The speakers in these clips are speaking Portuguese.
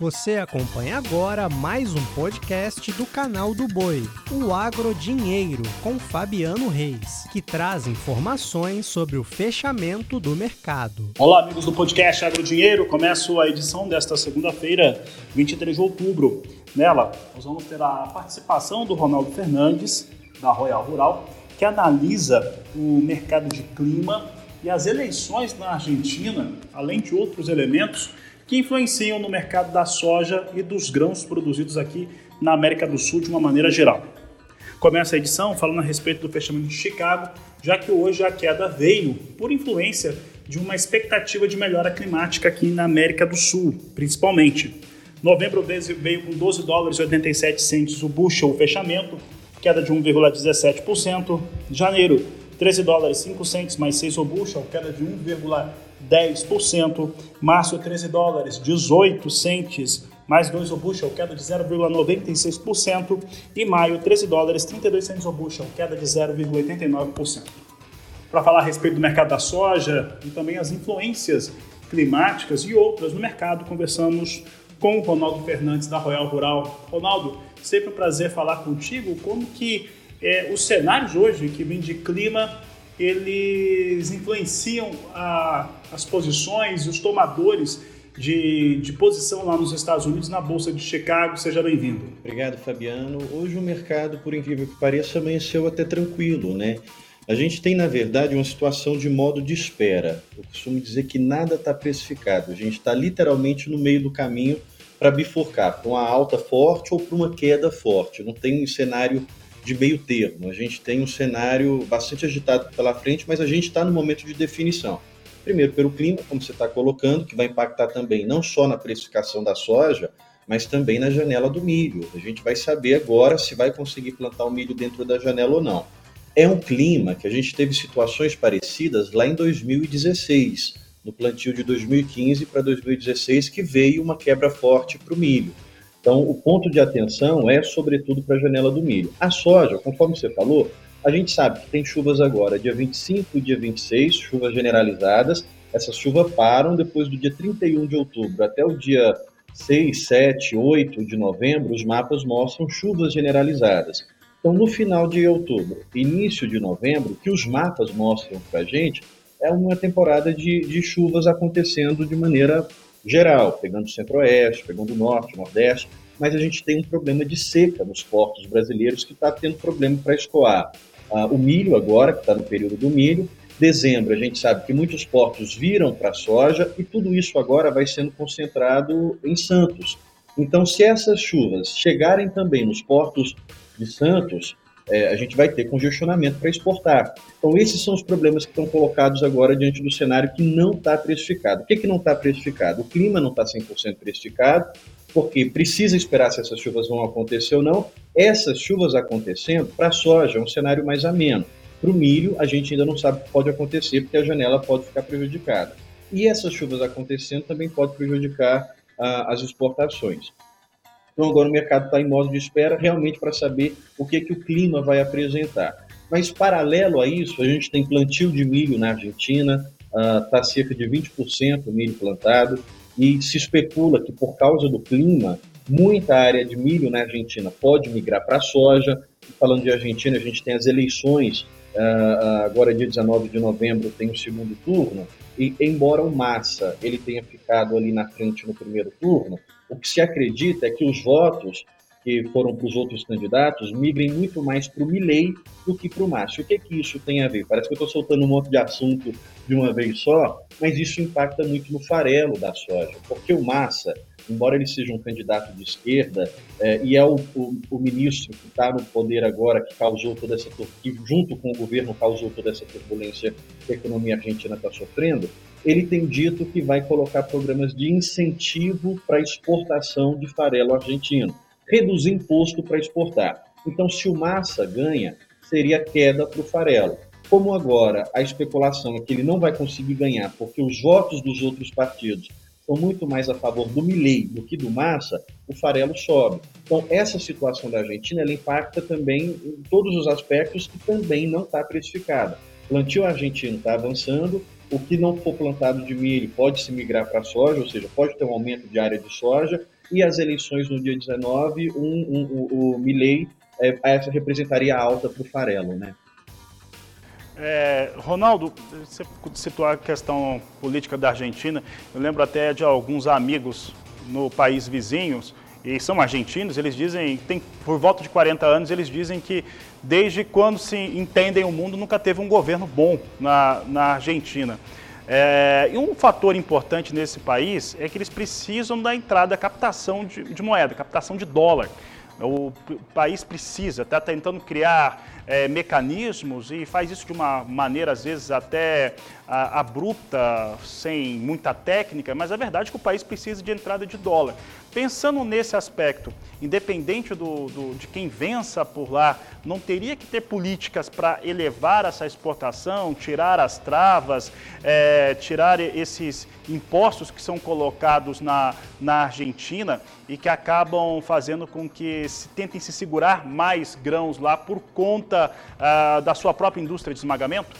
Você acompanha agora mais um podcast do canal do Boi, o Agro Dinheiro, com Fabiano Reis, que traz informações sobre o fechamento do mercado. Olá, amigos do podcast Agro Dinheiro. Começo a edição desta segunda-feira, 23 de outubro. Nela, nós vamos ter a participação do Ronaldo Fernandes, da Royal Rural, que analisa o mercado de clima e as eleições na Argentina, além de outros elementos que influenciam no mercado da soja e dos grãos produzidos aqui na América do Sul de uma maneira geral. Começa a edição falando a respeito do fechamento de Chicago, já que hoje a queda veio por influência de uma expectativa de melhora climática aqui na América do Sul, principalmente. Novembro veio com 12 dólares e 87 centos o bushel o fechamento, queda de 1,17%. Janeiro, 13 dólares 5 centos mais 6 o bushel, queda de 1,17%. 10%. Março, 13 dólares, 18 centes, mais 2 o bushel, queda de 0,96%. E maio, 13 dólares, 32 centes o bushel, queda de 0,89%. Para falar a respeito do mercado da soja e também as influências climáticas e outras no mercado, conversamos com o Ronaldo Fernandes da Royal Rural. Ronaldo, sempre um prazer falar contigo. Como que é, os cenários hoje que vem de clima eles influenciam a, as posições e os tomadores de, de, posição lá nos Estados Unidos na Bolsa de Chicago. Seja bem-vindo. Obrigado, Fabiano. Hoje o mercado, por incrível que pareça, amanheceu até tranquilo, né? A gente tem, na verdade, uma situação de modo de espera. Eu costumo dizer que nada está precificado. A gente está literalmente no meio do caminho para bifurcar, para uma alta forte ou para uma queda forte. Não tem um cenário de meio termo. A gente tem um cenário bastante agitado pela frente, mas a gente está no momento de definição. Primeiro, pelo clima, como você está colocando, que vai impactar também não só na precificação da soja, mas também na janela do milho. A gente vai saber agora se vai conseguir plantar o milho dentro da janela ou não. É um clima que a gente teve situações parecidas lá em 2016, no plantio de 2015 para 2016, que veio uma quebra forte para o milho. Então, o ponto de atenção é, sobretudo, para a janela do milho. A soja, conforme você falou, a gente sabe que tem chuvas agora, dia 25 e dia 26, chuvas generalizadas. Essas chuvas param depois do dia 31 de outubro até o dia 6, 7, 8 de novembro, os mapas mostram chuvas generalizadas. Então, no final de outubro, início de novembro, que os mapas mostram para a gente é uma temporada de, de chuvas acontecendo de maneira geral, pegando o centro-oeste, pegando o norte, o nordeste, mas a gente tem um problema de seca nos portos brasileiros que está tendo problema para escoar. Ah, o milho agora, que está no período do milho, dezembro a gente sabe que muitos portos viram para a soja e tudo isso agora vai sendo concentrado em Santos. Então, se essas chuvas chegarem também nos portos de Santos, é, a gente vai ter congestionamento para exportar. Então, esses são os problemas que estão colocados agora diante do cenário que não está precificado. O que, que não está precificado? O clima não está 100% precificado, porque precisa esperar se essas chuvas vão acontecer ou não. Essas chuvas acontecendo, para a soja, é um cenário mais ameno. Para o milho, a gente ainda não sabe o que pode acontecer, porque a janela pode ficar prejudicada. E essas chuvas acontecendo também pode prejudicar ah, as exportações. Então agora o mercado está em modo de espera realmente para saber o que, que o clima vai apresentar. Mas paralelo a isso, a gente tem plantio de milho na Argentina, está uh, cerca de 20% o milho plantado, e se especula que por causa do clima, muita área de milho na Argentina pode migrar para a soja. Falando de Argentina, a gente tem as eleições, uh, agora dia 19 de novembro tem o segundo turno, e embora o Massa ele tenha ficado ali na frente no primeiro turno, o que se acredita é que os votos que foram para os outros candidatos migrem muito mais para o Milley do que para o Márcio. O que, é que isso tem a ver? Parece que eu estou soltando um monte de assunto de uma vez só, mas isso impacta muito no farelo da soja, porque o Massa, embora ele seja um candidato de esquerda, é, e é o, o, o ministro que está no poder agora, que causou toda essa, que junto com o governo causou toda essa turbulência que a economia argentina está sofrendo, ele tem dito que vai colocar programas de incentivo para exportação de farelo argentino, reduzir imposto para exportar. Então, se o Massa ganha, seria queda para o farelo. Como agora a especulação é que ele não vai conseguir ganhar porque os votos dos outros partidos são muito mais a favor do Milei do que do Massa, o farelo sobe. Então, essa situação da Argentina ela impacta também em todos os aspectos que também não está precificada. Plantio argentino está avançando, o que não for plantado de milho pode se migrar para soja, ou seja, pode ter um aumento de área de soja, e as eleições no dia 19, um, um, o, o Milley é, essa representaria alta para o farelo, né? É, Ronaldo, você citou a questão política da Argentina. Eu lembro até de alguns amigos no país vizinhos, e são argentinos, eles dizem, tem por volta de 40 anos, eles dizem que desde quando se entendem o mundo, nunca teve um governo bom na, na Argentina. É, e um fator importante nesse país é que eles precisam da entrada, captação de, de moeda, captação de dólar. O país precisa, está tentando criar é, mecanismos e faz isso de uma maneira, às vezes, até a, abrupta, sem muita técnica, mas a verdade é que o país precisa de entrada de dólar. Pensando nesse aspecto, independente do, do, de quem vença por lá, não teria que ter políticas para elevar essa exportação, tirar as travas, é, tirar esses impostos que são colocados na, na Argentina e que acabam fazendo com que se tentem se segurar mais grãos lá por conta ah, da sua própria indústria de esmagamento?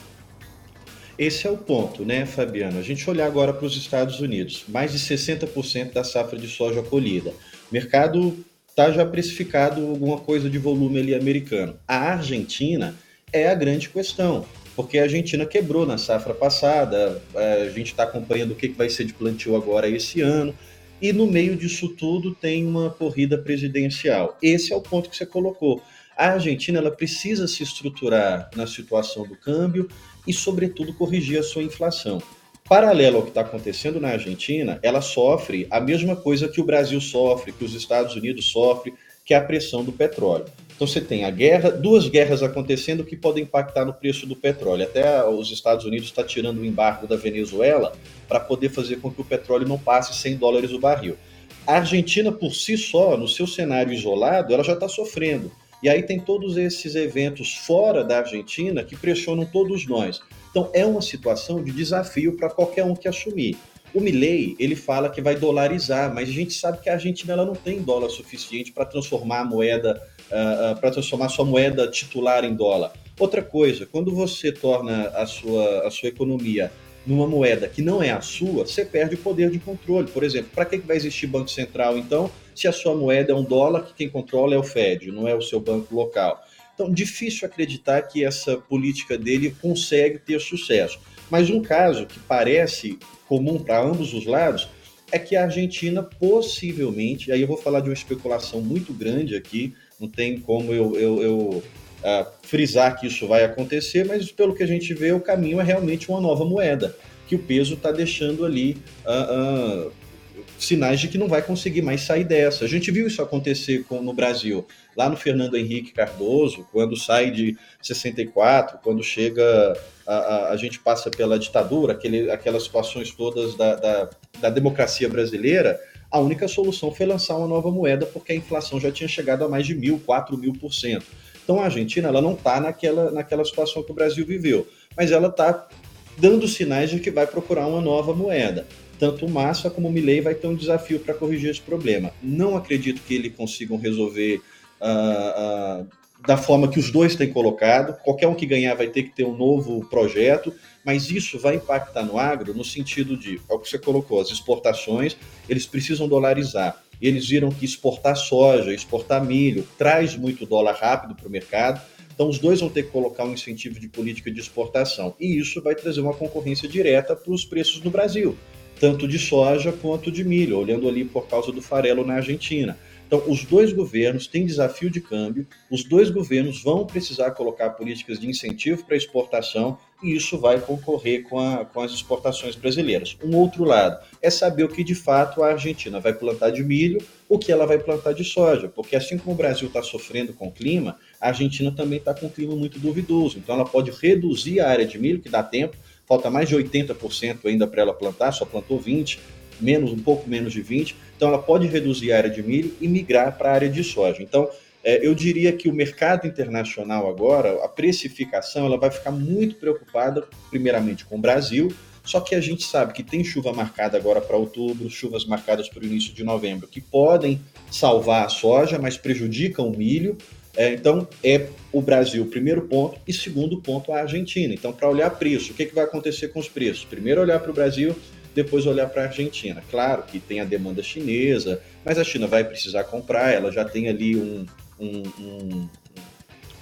Esse é o ponto, né, Fabiano? A gente olhar agora para os Estados Unidos, mais de 60% da safra de soja colhida. O mercado está já precificado alguma coisa de volume ali americano. A Argentina é a grande questão, porque a Argentina quebrou na safra passada, a gente está acompanhando o que vai ser de plantio agora esse ano, e no meio disso tudo tem uma corrida presidencial. Esse é o ponto que você colocou. A Argentina ela precisa se estruturar na situação do câmbio e, sobretudo, corrigir a sua inflação. Paralelo ao que está acontecendo na Argentina, ela sofre a mesma coisa que o Brasil sofre, que os Estados Unidos sofrem, que é a pressão do petróleo. Então você tem a guerra, duas guerras acontecendo que podem impactar no preço do petróleo. Até os Estados Unidos está tirando o embargo da Venezuela para poder fazer com que o petróleo não passe 100 dólares o barril. A Argentina por si só, no seu cenário isolado, ela já está sofrendo. E aí tem todos esses eventos fora da Argentina que pressionam todos nós. Então é uma situação de desafio para qualquer um que assumir. O Milley, ele fala que vai dolarizar, mas a gente sabe que a Argentina ela não tem dólar suficiente para transformar a moeda, uh, ah, uh, ah, para transformar sua moeda titular em dólar. Outra coisa, quando você torna a sua, a sua economia numa moeda que não é a sua, você perde o poder de controle. Por exemplo, para que vai existir Banco Central, então, se a sua moeda é um dólar, que quem controla é o Fed, não é o seu banco local? Então, difícil acreditar que essa política dele consegue ter sucesso. Mas um caso que parece comum para ambos os lados é que a Argentina possivelmente, aí eu vou falar de uma especulação muito grande aqui, não tem como eu, eu, eu uh, frisar que isso vai acontecer, mas pelo que a gente vê, o caminho é realmente uma nova moeda, que o peso está deixando ali uh, uh, sinais de que não vai conseguir mais sair dessa. A gente viu isso acontecer com, no Brasil, lá no Fernando Henrique Cardoso, quando sai de 64, quando chega, a, a, a gente passa pela ditadura, aquele, aquelas situações todas da, da, da democracia brasileira, a única solução foi lançar uma nova moeda, porque a inflação já tinha chegado a mais de mil, quatro mil por cento. Então a Argentina ela não está naquela, naquela situação que o Brasil viveu, mas ela está dando sinais de que vai procurar uma nova moeda. Tanto o Massa como o Milley vai ter um desafio para corrigir esse problema. Não acredito que eles consigam resolver uh, uh, da forma que os dois têm colocado. Qualquer um que ganhar vai ter que ter um novo projeto, mas isso vai impactar no agro no sentido de, é o que você colocou, as exportações, eles precisam dolarizar eles viram que exportar soja, exportar milho, traz muito dólar rápido para o mercado. Então, os dois vão ter que colocar um incentivo de política de exportação. E isso vai trazer uma concorrência direta para os preços no Brasil, tanto de soja quanto de milho, olhando ali por causa do farelo na Argentina. Então, os dois governos têm desafio de câmbio, os dois governos vão precisar colocar políticas de incentivo para exportação e isso vai concorrer com, a, com as exportações brasileiras. Um outro lado é saber o que de fato a Argentina vai plantar de milho, o que ela vai plantar de soja, porque assim como o Brasil está sofrendo com o clima, a Argentina também está com um clima muito duvidoso. Então, ela pode reduzir a área de milho, que dá tempo, falta mais de 80% ainda para ela plantar, só plantou 20%, menos, um pouco menos de 20%. Então, ela pode reduzir a área de milho e migrar para a área de soja. Então, é, eu diria que o mercado internacional agora, a precificação, ela vai ficar muito preocupada, primeiramente, com o Brasil, só que a gente sabe que tem chuva marcada agora para outubro, chuvas marcadas para o início de novembro, que podem salvar a soja, mas prejudicam o milho. É, então, é o Brasil, primeiro ponto, e segundo ponto, a Argentina. Então, para olhar preço, o que, que vai acontecer com os preços? Primeiro, olhar para o Brasil, depois olhar para a Argentina. Claro que tem a demanda chinesa, mas a China vai precisar comprar, ela já tem ali um, um, um,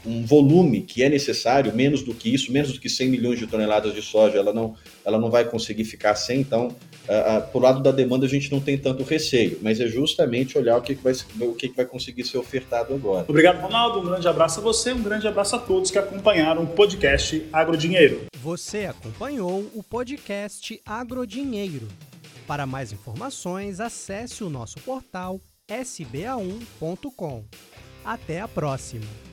um volume que é necessário, menos do que isso, menos do que 100 milhões de toneladas de soja, ela não, ela não vai conseguir ficar sem, então, uh, uh, por lado da demanda a gente não tem tanto receio, mas é justamente olhar o que, que, vai, o que, que vai conseguir ser ofertado agora. Obrigado, Ronaldo, um grande abraço a você, um grande abraço a todos que acompanharam o podcast Agrodinheiro. Você acompanhou o podcast Agrodinheiro. Para mais informações, acesse o nosso portal sba1.com. Até a próxima!